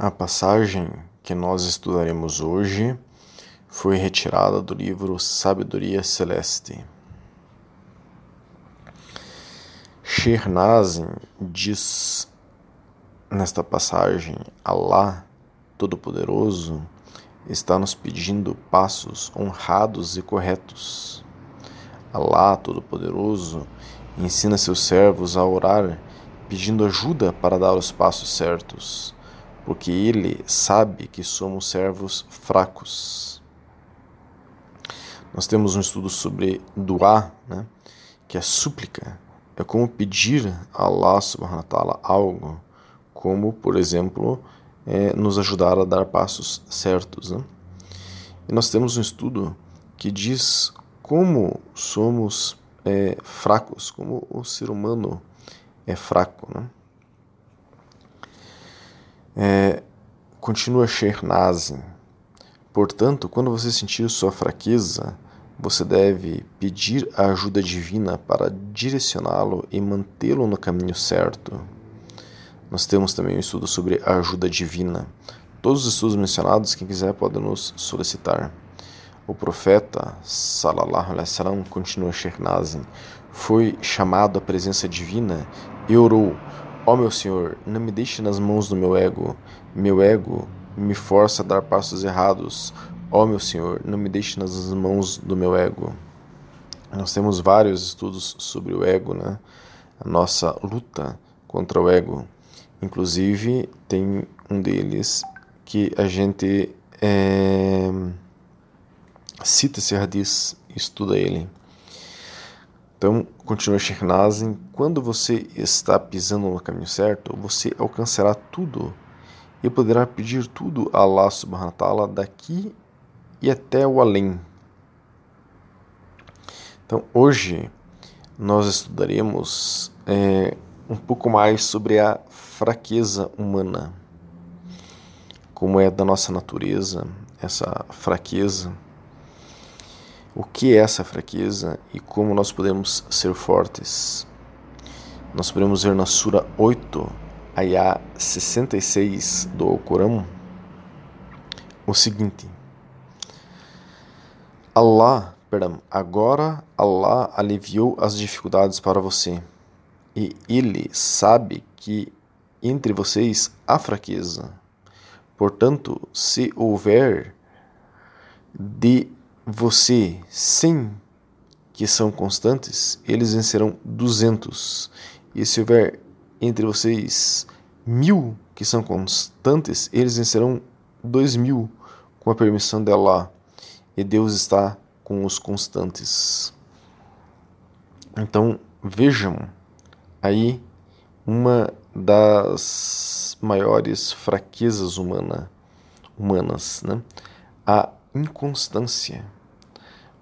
A passagem que nós estudaremos hoje foi retirada do livro Sabedoria Celeste. Shernazin diz nesta passagem: Allah Todo-Poderoso está nos pedindo passos honrados e corretos. Allah Todo-Poderoso ensina seus servos a orar pedindo ajuda para dar os passos certos porque ele sabe que somos servos fracos. Nós temos um estudo sobre doar, né, que é súplica, é como pedir a Allah subhanahu wa ta'ala algo, como, por exemplo, é, nos ajudar a dar passos certos. Né? E nós temos um estudo que diz como somos é, fracos, como o ser humano é fraco. Né? É, continua Shernazin. Portanto, quando você sentir sua fraqueza, você deve pedir a ajuda divina para direcioná-lo e mantê-lo no caminho certo. Nós temos também um estudo sobre a ajuda divina. Todos os estudos mencionados, quem quiser pode nos solicitar. O profeta, salallahu alaihi wasallam, continua Shernazin, foi chamado à presença divina e orou Ó oh, meu Senhor, não me deixe nas mãos do meu ego. Meu ego me força a dar passos errados. Ó oh, meu Senhor, não me deixe nas mãos do meu ego. Nós temos vários estudos sobre o ego, né? A nossa luta contra o ego. Inclusive, tem um deles que a gente é, cita esse hadith, estuda ele. Então, continua Sheikh Nazim, quando você está pisando no caminho certo, você alcançará tudo e poderá pedir tudo a Allah subhanahu wa ta'ala daqui e até o além. Então, hoje nós estudaremos é, um pouco mais sobre a fraqueza humana, como é da nossa natureza, essa fraqueza o que é essa fraqueza e como nós podemos ser fortes. Nós podemos ver na Sura 8, Ayah 66 do Alcorão, o seguinte: Allah, perdão, agora Allah aliviou as dificuldades para você, e Ele sabe que entre vocês há fraqueza. Portanto, se houver de você 100 que são constantes, eles vencerão 200. E se houver entre vocês mil que são constantes, eles vencerão dois mil com a permissão de Allah. E Deus está com os constantes. Então vejam aí uma das maiores fraquezas humana, humanas, né? a inconstância.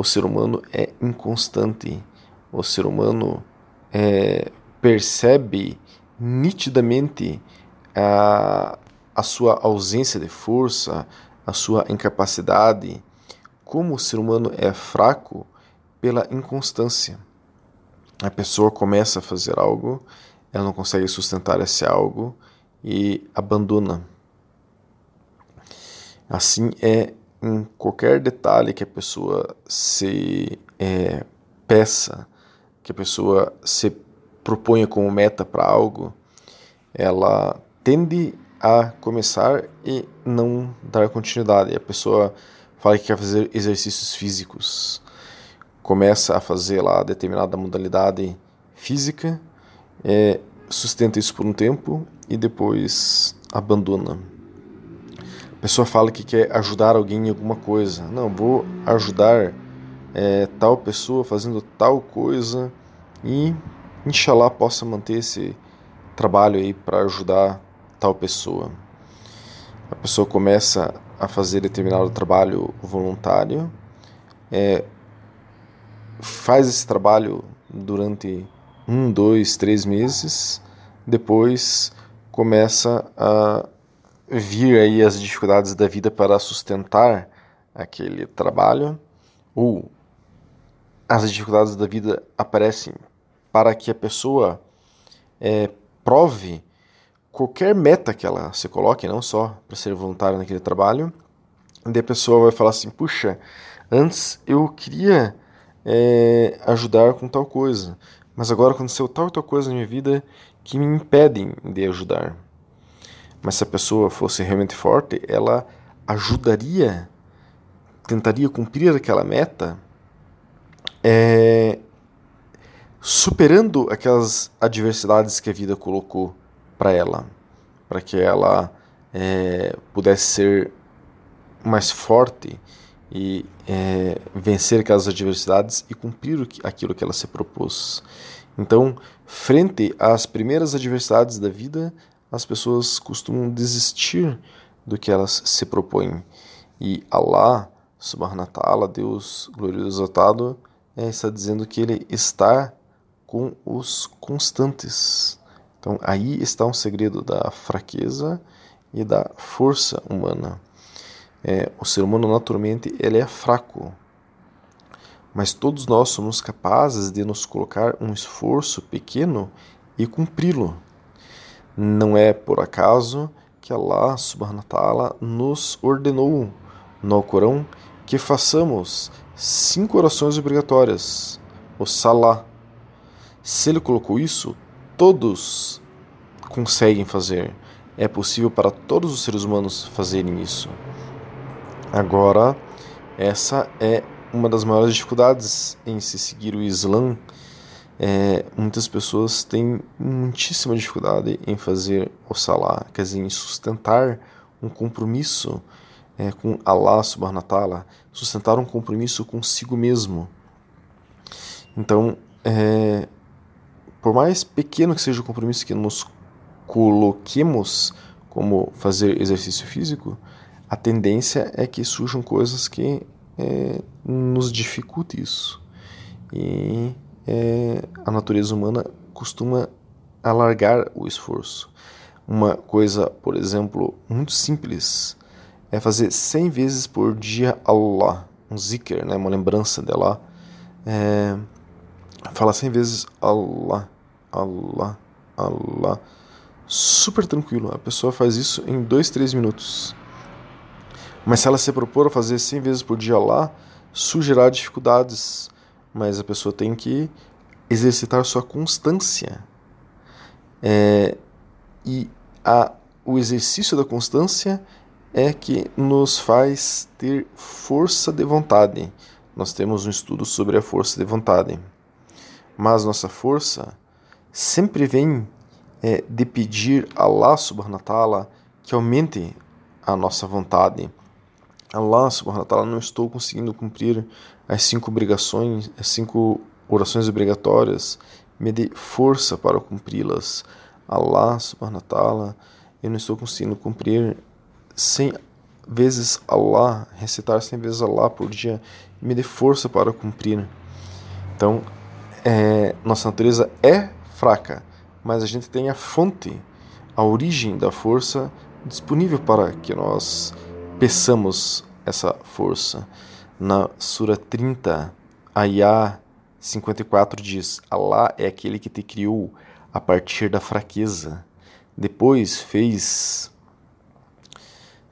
O ser humano é inconstante. O ser humano é, percebe nitidamente a, a sua ausência de força, a sua incapacidade. Como o ser humano é fraco pela inconstância. A pessoa começa a fazer algo, ela não consegue sustentar esse algo e abandona. Assim é em qualquer detalhe que a pessoa se é, peça, que a pessoa se proponha como meta para algo, ela tende a começar e não dar continuidade. A pessoa fala que quer fazer exercícios físicos, começa a fazer lá determinada modalidade física, é, sustenta isso por um tempo e depois abandona. A pessoa fala que quer ajudar alguém em alguma coisa. Não, vou ajudar é, tal pessoa fazendo tal coisa e inshallah possa manter esse trabalho aí para ajudar tal pessoa. A pessoa começa a fazer determinado trabalho voluntário, é, faz esse trabalho durante um, dois, três meses, depois começa a vir aí as dificuldades da vida para sustentar aquele trabalho, ou as dificuldades da vida aparecem para que a pessoa é, prove qualquer meta que ela se coloque, não só para ser voluntária naquele trabalho, daí a pessoa vai falar assim: puxa, antes eu queria é, ajudar com tal coisa, mas agora aconteceu tal e tal coisa na minha vida que me impedem de ajudar. Mas se a pessoa fosse realmente forte, ela ajudaria, tentaria cumprir aquela meta, é, superando aquelas adversidades que a vida colocou para ela, para que ela é, pudesse ser mais forte e é, vencer aquelas adversidades e cumprir aquilo que ela se propôs. Então, frente às primeiras adversidades da vida, as pessoas costumam desistir do que elas se propõem. E Allah, subhanahu wa ta'ala, Deus glorioso exaltado, é, está dizendo que ele está com os constantes. Então aí está um segredo da fraqueza e da força humana. É, o ser humano naturalmente ele é fraco, mas todos nós somos capazes de nos colocar um esforço pequeno e cumpri-lo. Não é por acaso que Allah subhanahu ta'ala nos ordenou no Alcorão que façamos cinco orações obrigatórias, o Salah. Se ele colocou isso, todos conseguem fazer. É possível para todos os seres humanos fazerem isso. Agora, essa é uma das maiores dificuldades em se seguir o Islã. É, muitas pessoas têm muitíssima dificuldade em fazer o Salah, quer dizer, em sustentar um compromisso é, com Allah subhanahu wa ta'ala, sustentar um compromisso consigo mesmo. Então, é, por mais pequeno que seja o compromisso que nos coloquemos, como fazer exercício físico, a tendência é que surjam coisas que é, nos dificultem isso. E é, a natureza humana costuma alargar o esforço. Uma coisa, por exemplo, muito simples é fazer 100 vezes por dia Allah, um zikr, né, uma lembrança dela. É, Fala 100 vezes Allah, Allah, Allah. Super tranquilo. A pessoa faz isso em 2, 3 minutos. Mas se ela se propor a fazer 100 vezes por dia Allah, surgirá dificuldades. Mas a pessoa tem que exercitar sua constância. É, e a, o exercício da constância é que nos faz ter força de vontade. Nós temos um estudo sobre a força de vontade mas nossa força sempre vem é, de pedir a Allah ta'ala que aumente a nossa vontade. Allah subhanahu wa ta'ala não estou conseguindo cumprir as cinco obrigações, as cinco orações obrigatórias, me dê força para cumpri-las. Allah subhanahu wa ta'ala, eu não estou conseguindo cumprir 100 vezes Allah, recitar 100 vezes Allah por dia, me dê força para cumprir. Então, é, nossa natureza é fraca, mas a gente tem a fonte, a origem da força disponível para que nós peçamos essa força. Na Sura 30, Ayah 54 diz: Allah é aquele que te criou a partir da fraqueza. Depois fez.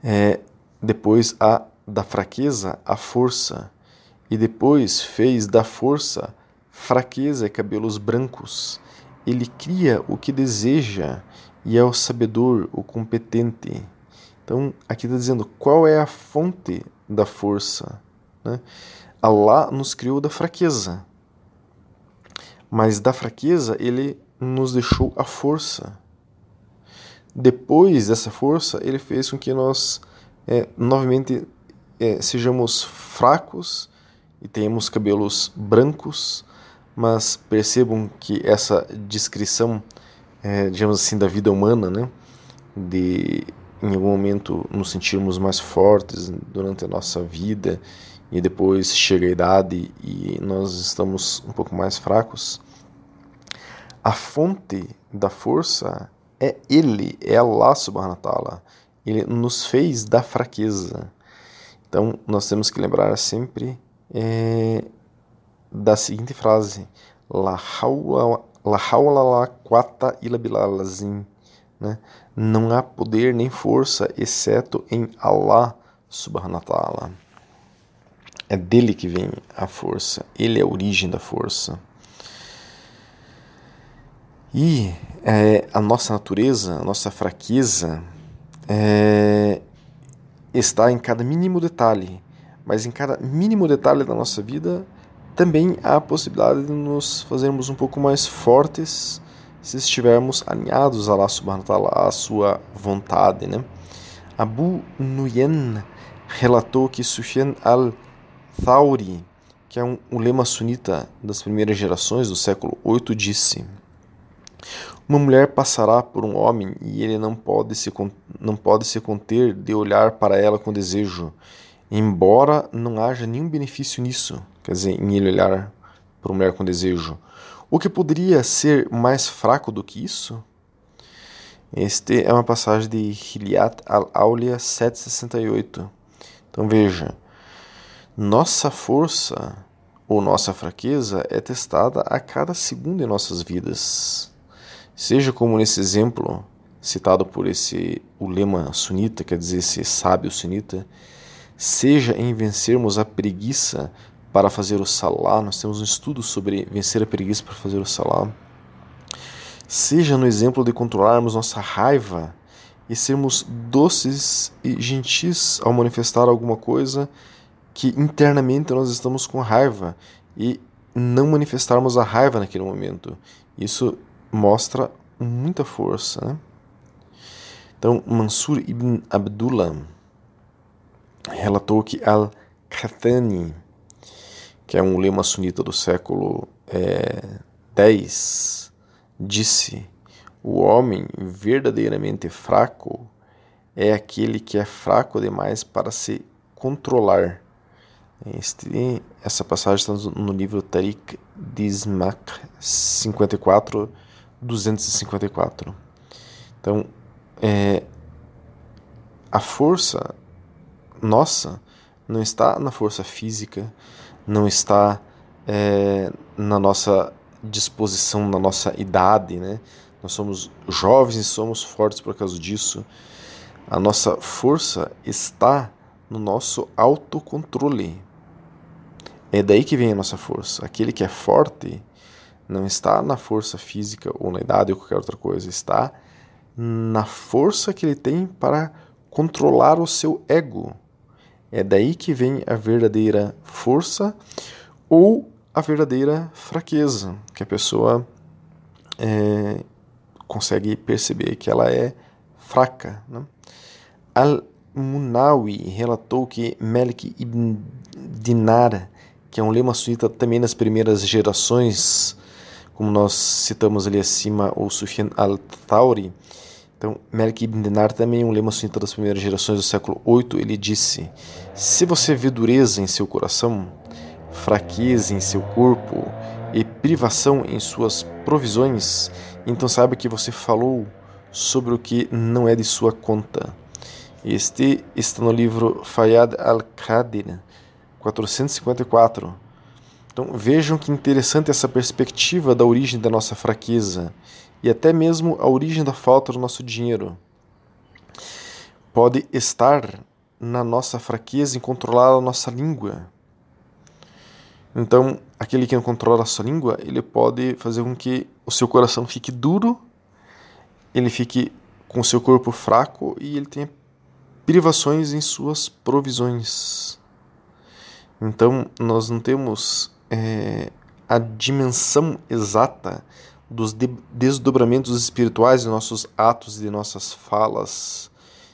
É, depois a, da fraqueza a força. E depois fez da força fraqueza e cabelos brancos. Ele cria o que deseja e é o sabedor, o competente. Então, aqui está dizendo qual é a fonte da força. Né? Allah nos criou da fraqueza, mas da fraqueza ele nos deixou a força. Depois dessa força, ele fez com que nós é, novamente é, sejamos fracos e tenhamos cabelos brancos mas percebam que essa descrição, é, digamos assim, da vida humana, né, de em algum momento nos sentirmos mais fortes durante a nossa vida e depois chega a idade e nós estamos um pouco mais fracos, a fonte da força é Ele, é Allah subhanahu wa ta'ala. Ele nos fez da fraqueza. Então nós temos que lembrar sempre é, da seguinte frase: La hawla la quata illa bilazim. Né? Não há poder nem força exceto em Allah subhanahu wa ta'ala. É dele que vem a força, ele é a origem da força. E é, a nossa natureza, a nossa fraqueza é, está em cada mínimo detalhe, mas em cada mínimo detalhe da nossa vida também há a possibilidade de nos fazermos um pouco mais fortes se estivermos alinhados a Allah subhanahu wa ta'ala, a sua vontade. Né? Abu Nuyen relatou que Sufyan al-Thawri, que é um ulema sunita das primeiras gerações do século 8, disse uma mulher passará por um homem e ele não pode se, não pode se conter de olhar para ela com desejo, embora não haja nenhum benefício nisso, quer dizer, em ele olhar para uma mulher com desejo. O que poderia ser mais fraco do que isso? Este é uma passagem de Hiliat al-Aulia 768. Então veja, nossa força ou nossa fraqueza é testada a cada segundo em nossas vidas. Seja como nesse exemplo citado por esse ulema sunita, quer dizer, esse sábio sunita, seja em vencermos a preguiça para fazer o salá, nós temos um estudo sobre vencer a preguiça para fazer o salá, seja no exemplo de controlarmos nossa raiva e sermos doces e gentis ao manifestar alguma coisa que internamente nós estamos com raiva e não manifestarmos a raiva naquele momento. Isso mostra muita força. Né? Então, Mansur ibn Abdullah relatou que Al-Khathani, que é um lema sunita do século X, é, disse: O homem verdadeiramente fraco é aquele que é fraco demais para se controlar. Este, essa passagem está no livro Tariq Dismak 54 254. Então, é, a força nossa não está na força física, não está é, na nossa disposição, na nossa idade, né? Nós somos jovens e somos fortes por causa disso. A nossa força está no nosso autocontrole. É daí que vem a nossa força. Aquele que é forte, não está na força física ou na idade ou qualquer outra coisa, está na força que ele tem para controlar o seu ego. É daí que vem a verdadeira força ou a verdadeira fraqueza, que a pessoa é, consegue perceber que ela é fraca. Né? Al-Munawi relatou que Malik ibn Dinar, que é um lema sunita também nas primeiras gerações como nós citamos ali acima, o Sufyan al-Thawri. Então, Malik ibn Dinar também, um lema sunita das primeiras gerações do século 8, ele disse: Se você vê dureza em seu coração, fraqueza em seu corpo e privação em suas provisões, então saiba que você falou sobre o que não é de sua conta. Este está no livro Fayad al-Qadir, 454 então vejam que interessante essa perspectiva da origem da nossa fraqueza e até mesmo a origem da falta do nosso dinheiro. Pode estar na nossa fraqueza em controlar a nossa língua. Então, aquele que não controla a sua língua, ele pode fazer com que o seu coração fique duro, ele fique com o seu corpo fraco e ele tenha privações em suas provisões. Então, nós não temos é, a dimensão exata dos de desdobramentos espirituais de nossos atos e de nossas falas.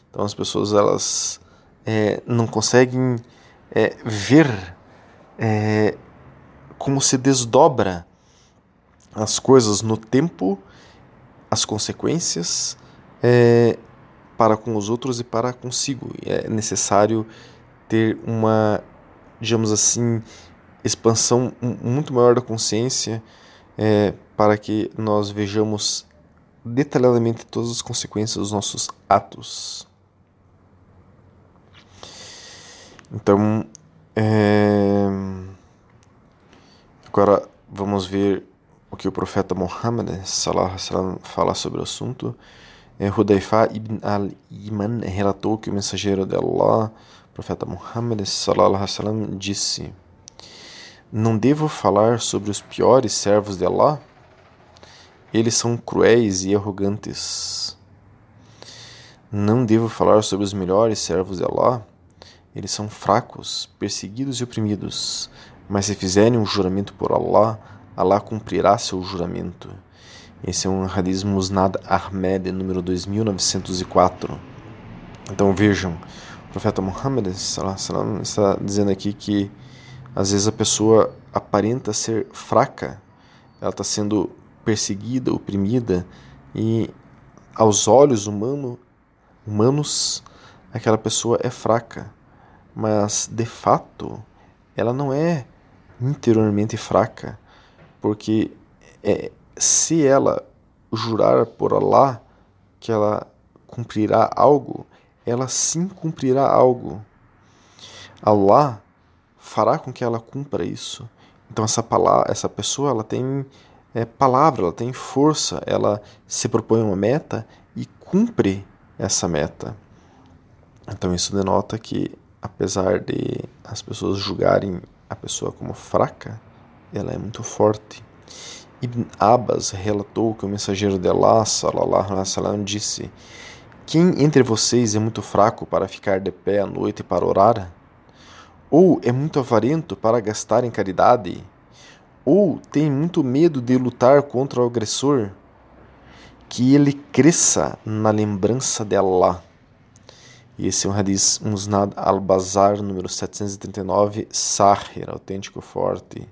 Então as pessoas elas é, não conseguem é, ver é, como se desdobra as coisas no tempo, as consequências é, para com os outros e para consigo. É necessário ter uma, digamos assim, expansão muito maior da consciência é, para que nós vejamos detalhadamente todas as consequências dos nossos atos. Então, é... agora vamos ver o que o profeta Muhammad fala sobre o assunto. É, Hudayfa ibn al-Iman relatou que o mensageiro de Allah, profeta Muhammad disse: Não devo falar sobre os piores servos de Allah? Eles são cruéis e arrogantes. Não devo falar sobre os melhores servos de Allah? Eles são fracos, perseguidos e oprimidos. Mas se fizerem um juramento por Allah, Allah cumprirá seu juramento. Esse é um hadith Musnad Ahmed, número 2904. Então vejam, o profeta Muhammad está dizendo aqui que às vezes a pessoa aparenta ser fraca, ela está sendo perseguida, oprimida, e aos olhos humano, humanos, aquela pessoa é fraca, mas de fato ela não é interiormente fraca, porque é, se ela jurar por Allah que ela cumprirá algo, ela sim cumprirá algo. Allah fará com que ela cumpra isso. Então essa palavra, essa pessoa, ela tem é, palavra, ela tem força, ela se propõe uma meta e cumpre essa meta. Então isso denota que apesar de as pessoas julgarem a pessoa como fraca, ela é muito forte. Ibn Abbas relatou que o mensageiro de Allah, sallallahu alaihi wasallam, disse: Quem entre vocês é muito fraco para ficar de pé à noite para orar? Ou é muito avarento para gastar em caridade? Ou tem muito medo de lutar contra o agressor? Que ele cresça na lembrança de Allah. E esse é um hadith Musnad al-Bazar, número 739, Sahir, autêntico forte.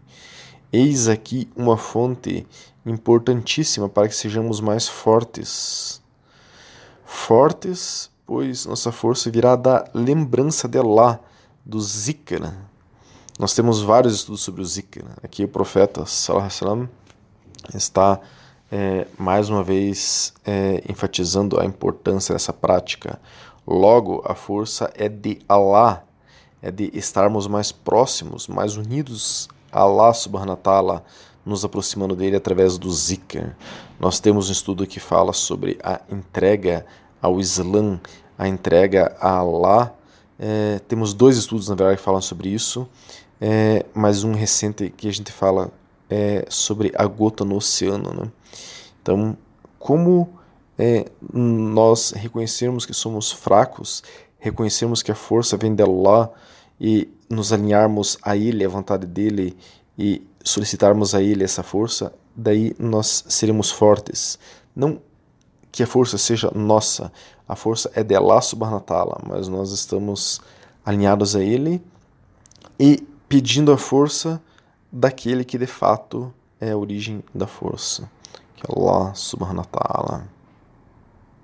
Eis aqui uma fonte importantíssima para que sejamos mais fortes. Fortes, pois nossa força virá da lembrança de Allah, do zikr. Nós temos vários estudos sobre o zikr. Aqui o profeta sallallahu está é, mais uma vez é, enfatizando a importância dessa prática. Logo, a força é de Allah, é de estarmos mais próximos, mais unidos Allah subhanahu wa ta'ala nos aproximando dele através do zikr. Nós temos um estudo que fala sobre a entrega ao Islã, a entrega a Allah. É, temos dois estudos, na verdade, que falam sobre isso, é, mas um recente que a gente fala é, sobre a gota no oceano. Né? Então, como é, nós reconhecermos que somos fracos, reconhecermos que a força vem de Allah, e nos alinharmos a Ele, a vontade dele, e solicitarmos a Ele essa força, daí nós seremos fortes. Não que a força seja nossa, a força é de Allah subhanahu wa ta'ala, mas nós estamos alinhados a Ele e pedindo a força daquele que de fato é a origem da força, que é Allah subhanahu wa ta'ala.